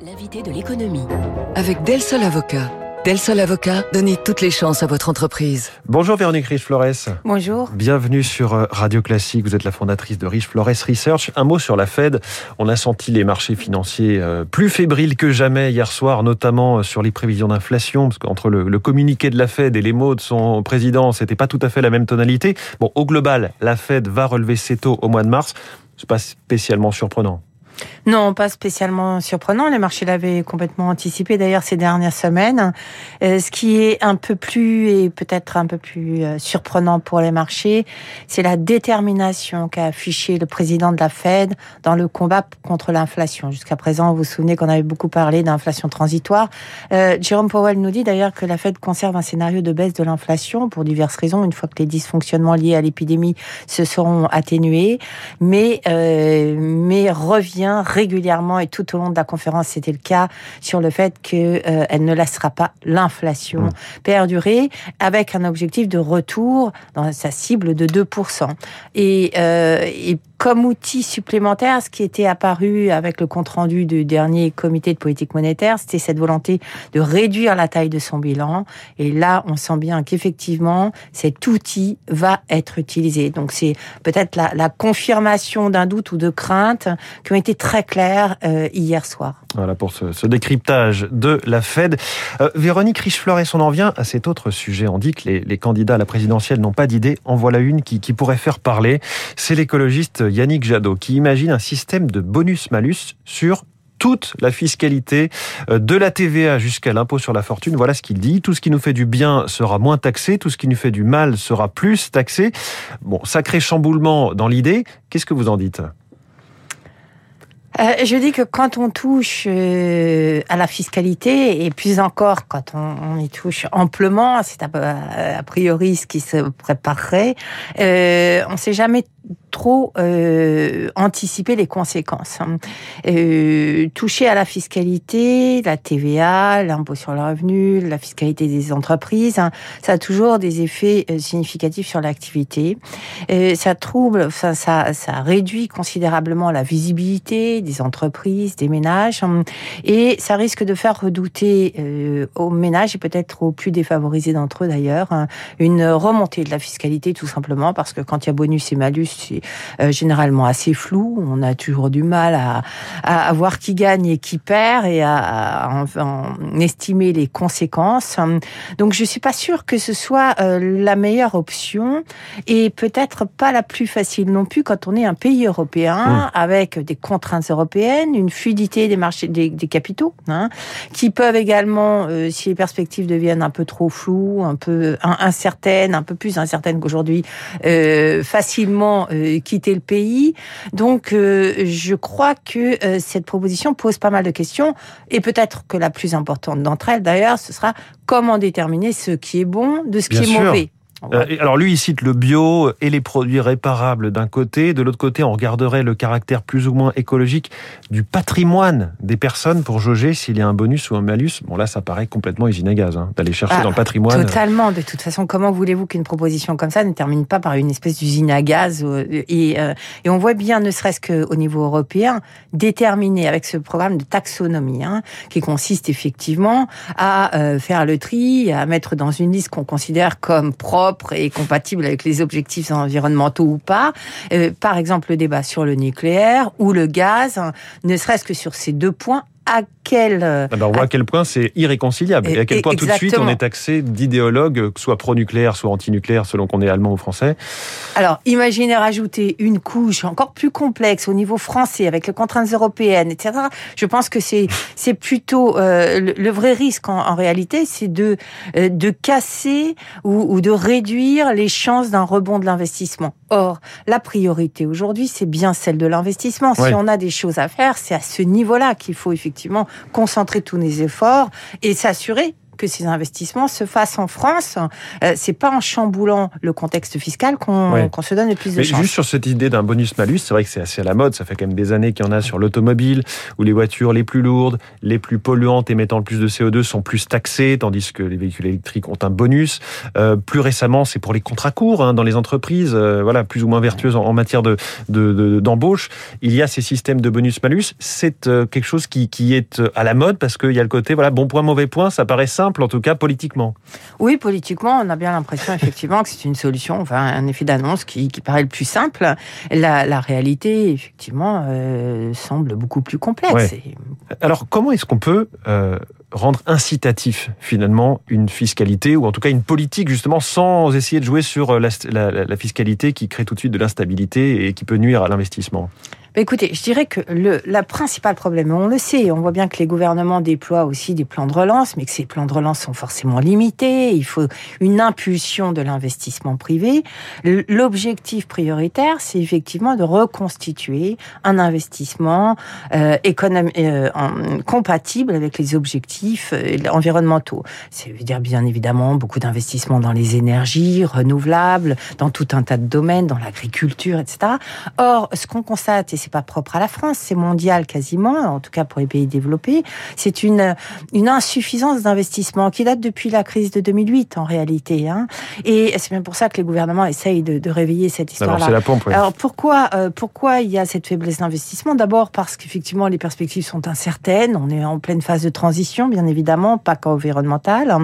L'invité de l'économie. Avec Del Sol Avocat. Del Sol Avocat, donnez toutes les chances à votre entreprise. Bonjour Véronique Riche-Flores. Bonjour. Bienvenue sur euh, Radio Classique. Vous êtes la fondatrice de Riche-Flores Research. Un mot sur la Fed. On a senti les marchés financiers euh, plus fébriles que jamais hier soir, notamment euh, sur les prévisions d'inflation, parce qu'entre le, le, communiqué de la Fed et les mots de son président, c'était pas tout à fait la même tonalité. Bon, au global, la Fed va relever ses taux au mois de mars. C'est pas spécialement surprenant. Non, pas spécialement surprenant. Les marchés l'avaient complètement anticipé d'ailleurs ces dernières semaines. Euh, ce qui est un peu plus et peut-être un peu plus euh, surprenant pour les marchés, c'est la détermination qu'a affiché le président de la Fed dans le combat contre l'inflation. Jusqu'à présent, vous vous souvenez qu'on avait beaucoup parlé d'inflation transitoire. Euh, Jérôme Powell nous dit d'ailleurs que la Fed conserve un scénario de baisse de l'inflation pour diverses raisons, une fois que les dysfonctionnements liés à l'épidémie se seront atténués, mais, euh, mais revient régulièrement et tout au long de la conférence, c'était le cas sur le fait qu'elle euh, ne laissera pas l'inflation mmh. perdurer avec un objectif de retour dans sa cible de 2%. Et, euh, et comme outil supplémentaire, ce qui était apparu avec le compte-rendu du dernier comité de politique monétaire, c'était cette volonté de réduire la taille de son bilan. Et là, on sent bien qu'effectivement, cet outil va être utilisé. Donc c'est peut-être la, confirmation d'un doute ou de crainte qui ont été très clairs euh, hier soir. Voilà pour ce, décryptage de la Fed. Euh, Véronique Riche-Flores, on en vient à cet autre sujet. On dit que les, candidats à la présidentielle n'ont pas d'idée. En voilà une qui pourrait faire parler. C'est l'écologiste Yannick Jadot, qui imagine un système de bonus-malus sur toute la fiscalité de la TVA jusqu'à l'impôt sur la fortune. Voilà ce qu'il dit. Tout ce qui nous fait du bien sera moins taxé, tout ce qui nous fait du mal sera plus taxé. Bon, sacré chamboulement dans l'idée. Qu'est-ce que vous en dites? Euh, je dis que quand on touche euh, à la fiscalité, et plus encore quand on, y touche amplement, c'est a, a, priori ce qui se préparerait, euh, on ne sait jamais trop euh, anticiper les conséquences. Euh, toucher à la fiscalité, la TVA, l'impôt sur le revenu, la fiscalité des entreprises, hein, ça a toujours des effets euh, significatifs sur l'activité. Euh, ça trouble, ça, ça, ça réduit considérablement la visibilité des entreprises, des ménages, hein, et ça risque de faire redouter euh, aux ménages et peut-être aux plus défavorisés d'entre eux d'ailleurs hein, une remontée de la fiscalité tout simplement parce que quand il y a bonus et malus c'est euh, généralement assez flou. On a toujours du mal à, à, à, voir qui gagne et qui perd et à, à en, en estimer les conséquences. Donc je suis pas sûre que ce soit euh, la meilleure option et peut-être pas la plus facile non plus quand on est un pays européen mmh. avec des contraintes européennes, une fluidité des marchés des, des capitaux, hein, qui peuvent également, euh, si les perspectives deviennent un peu trop floues, un peu incertaines, un peu plus incertaines qu'aujourd'hui, euh, facilement euh, quitter le pays. Donc, je crois que cette proposition pose pas mal de questions et peut-être que la plus importante d'entre elles, d'ailleurs, ce sera comment déterminer ce qui est bon de ce Bien qui est sûr. mauvais. Euh, alors lui, il cite le bio et les produits réparables d'un côté. De l'autre côté, on regarderait le caractère plus ou moins écologique du patrimoine des personnes pour jauger s'il y a un bonus ou un malus. Bon là, ça paraît complètement usine à gaz hein, d'aller chercher ah, dans le patrimoine. Totalement. De toute façon, comment voulez-vous qu'une proposition comme ça ne termine pas par une espèce d'usine à gaz et, euh, et, on voit bien, ne serait-ce qu'au niveau européen, déterminer avec ce programme de taxonomie hein, qui consiste effectivement à euh, faire le tri, à mettre dans une liste qu'on considère comme propre et compatible avec les objectifs environnementaux ou pas. Euh, par exemple, le débat sur le nucléaire ou le gaz, ne serait-ce que sur ces deux points, à quel... Alors on voit à quel point c'est irréconciliable et à quel point Exactement. tout de suite on est taxé d'idéologue, soit pro-nucléaire, soit anti-nucléaire, selon qu'on est allemand ou français. Alors imaginez rajouter une couche encore plus complexe au niveau français avec les contraintes européennes, etc. Je pense que c'est c'est plutôt euh, le, le, vrai risque en, en réalité, c'est de euh, de casser ou, ou de réduire les chances d'un rebond de l'investissement. Or, la priorité aujourd'hui, c'est bien celle de l'investissement. Si ouais. on a des choses à faire, c'est à ce niveau-là qu'il faut effectivement concentrer tous les efforts et s'assurer que ces investissements se fassent en France. Euh, c'est pas en chamboulant le contexte fiscal qu'on se donne le plus de Mais chance. Juste sur cette idée d'un bonus-malus, c'est vrai que c'est assez à la mode. Ça fait quand même des années qu'il y en a sur l'automobile, où les voitures les plus lourdes, les plus polluantes, émettant le plus de CO2 sont plus taxées, tandis que les véhicules électriques ont un bonus. Euh, plus récemment, c'est pour les contrats courts hein, dans les entreprises, euh, voilà, plus ou moins vertueuses en, en matière de d'embauche. De, il y a ces systèmes de bonus-malus. C'est euh, quelque chose qui, qui est à la mode parce qu'il y a le côté, voilà, bon point, mauvais point. Ça paraît simple, en tout cas politiquement. Oui, politiquement, on a bien l'impression effectivement que c'est une solution, enfin un effet d'annonce qui, qui, paraît le plus simple. La, la réalité, effectivement, euh, semble beaucoup plus complexe. Ouais. Alors, comment est-ce qu'on peut euh, rendre incitatif finalement une fiscalité ou en tout cas une politique justement sans essayer de jouer sur la, la, la fiscalité qui crée tout de suite de l'instabilité et qui peut nuire à l'investissement? Écoutez, je dirais que le la principal problème, on le sait, on voit bien que les gouvernements déploient aussi des plans de relance, mais que ces plans de relance sont forcément limités. Il faut une impulsion de l'investissement privé. L'objectif prioritaire, c'est effectivement de reconstituer un investissement euh, euh, compatible avec les objectifs euh, environnementaux. Ça veut dire bien évidemment beaucoup d'investissements dans les énergies renouvelables, dans tout un tas de domaines, dans l'agriculture, etc. Or, ce qu'on constate, et c'est pas propre à la France, c'est mondial quasiment, en tout cas pour les pays développés, c'est une, une insuffisance d'investissement qui date depuis la crise de 2008 en réalité. Hein. Et c'est bien pour ça que les gouvernements essayent de, de réveiller cette histoire-là. C'est la pompe. Oui. Alors pourquoi, euh, pourquoi il y a cette faiblesse d'investissement? D'abord parce qu'effectivement les perspectives sont incertaines, on est en pleine phase de transition, bien évidemment, pas qu'environnementale,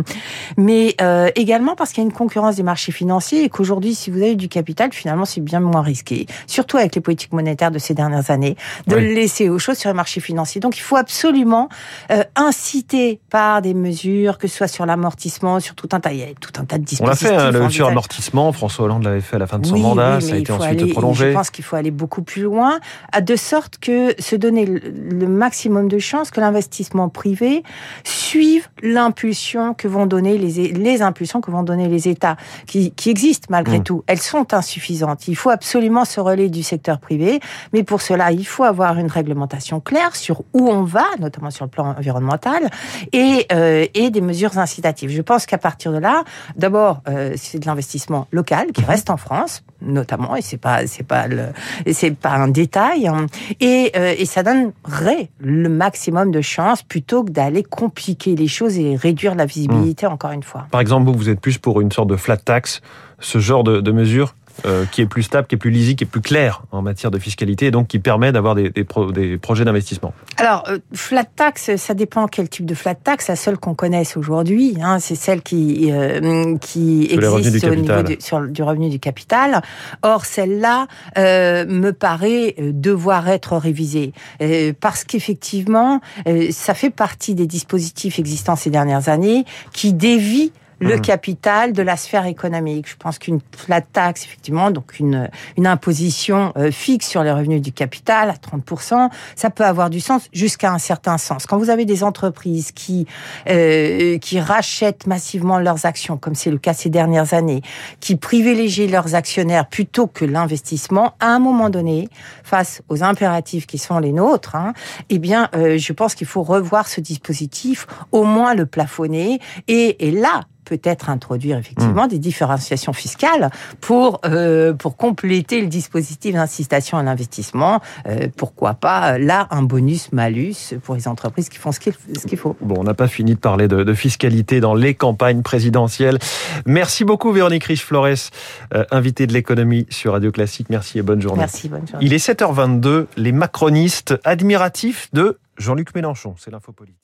mais euh, également parce qu'il y a une concurrence des marchés financiers et qu'aujourd'hui, si vous avez du capital, finalement, c'est bien moins risqué. Surtout avec les politiques monétaires de ces dernières années, de oui. le laisser aux choses sur les marchés financiers. Donc, il faut absolument euh, inciter par des mesures, que ce soit sur l'amortissement, sur tout un tas, il y a tout un tas de dispositifs. On l'a fait, hein, le suramortissement. François Hollande l'avait fait à la fin de son oui, mandat. Oui, ça a été ensuite aller, prolongé. Je pense qu'il faut aller beaucoup plus loin, de sorte que se donner le maximum de chances que l'investissement privé suive l'impulsion que vont donner les, les impulsions que vont donner les États, qui, qui existent malgré mmh. tout. Elles sont insuffisantes. Il faut absolument se relayer du secteur privé, mais pour cela, il faut avoir une réglementation claire sur où on va, notamment sur le plan environnemental, et, euh, et des mesures incitatives. Je pense qu'à partir de là, d'abord, euh, c'est de l'investissement local qui reste en France, notamment, et c'est pas c'est pas le c'est pas un détail, hein, et, euh, et ça donnerait le maximum de chances plutôt que d'aller compliquer les choses et réduire la visibilité mmh. encore une fois. Par exemple, vous, vous êtes plus pour une sorte de flat tax, ce genre de, de mesures euh, qui est plus stable, qui est plus lisible, qui est plus clair en matière de fiscalité et donc qui permet d'avoir des, des, pro, des, projets d'investissement Alors, euh, flat tax, ça dépend quel type de flat tax. La seule qu'on connaisse aujourd'hui, hein, c'est celle qui, euh, qui sur existe au niveau du, sur, du revenu du capital. Or, celle-là euh, me paraît devoir être révisée parce qu'effectivement, ça fait partie des dispositifs existants ces dernières années qui dévient le mmh. capital de la sphère économique. Je pense qu'une flat tax, effectivement, donc une, une imposition euh, fixe sur les revenus du capital à 30%, ça peut avoir du sens jusqu'à un certain sens. Quand vous avez des entreprises qui, euh, qui rachètent massivement leurs actions, comme c'est le cas ces dernières années, qui privilégient leurs actionnaires plutôt que l'investissement, à un moment donné, face aux impératifs qui sont les nôtres, hein, eh bien, euh, je pense qu'il faut revoir ce dispositif, au moins le plafonner, et, et là, peut-être introduire effectivement mmh. des différenciations fiscales pour euh, pour compléter le dispositif d'incitation à l'investissement. Euh, pourquoi pas là un bonus malus pour les entreprises qui font ce qu'il ce qu'il faut. Bon, on n'a pas fini de parler de, de, fiscalité dans les campagnes présidentielles. Merci beaucoup Véronique Riche-Flores, euh, invitée de l'économie sur Radio Classique. Merci et bonne journée. Merci, bonne journée. Il est 7h22. Les macronistes admiratifs de Jean-Luc Mélenchon. C'est l'info politique.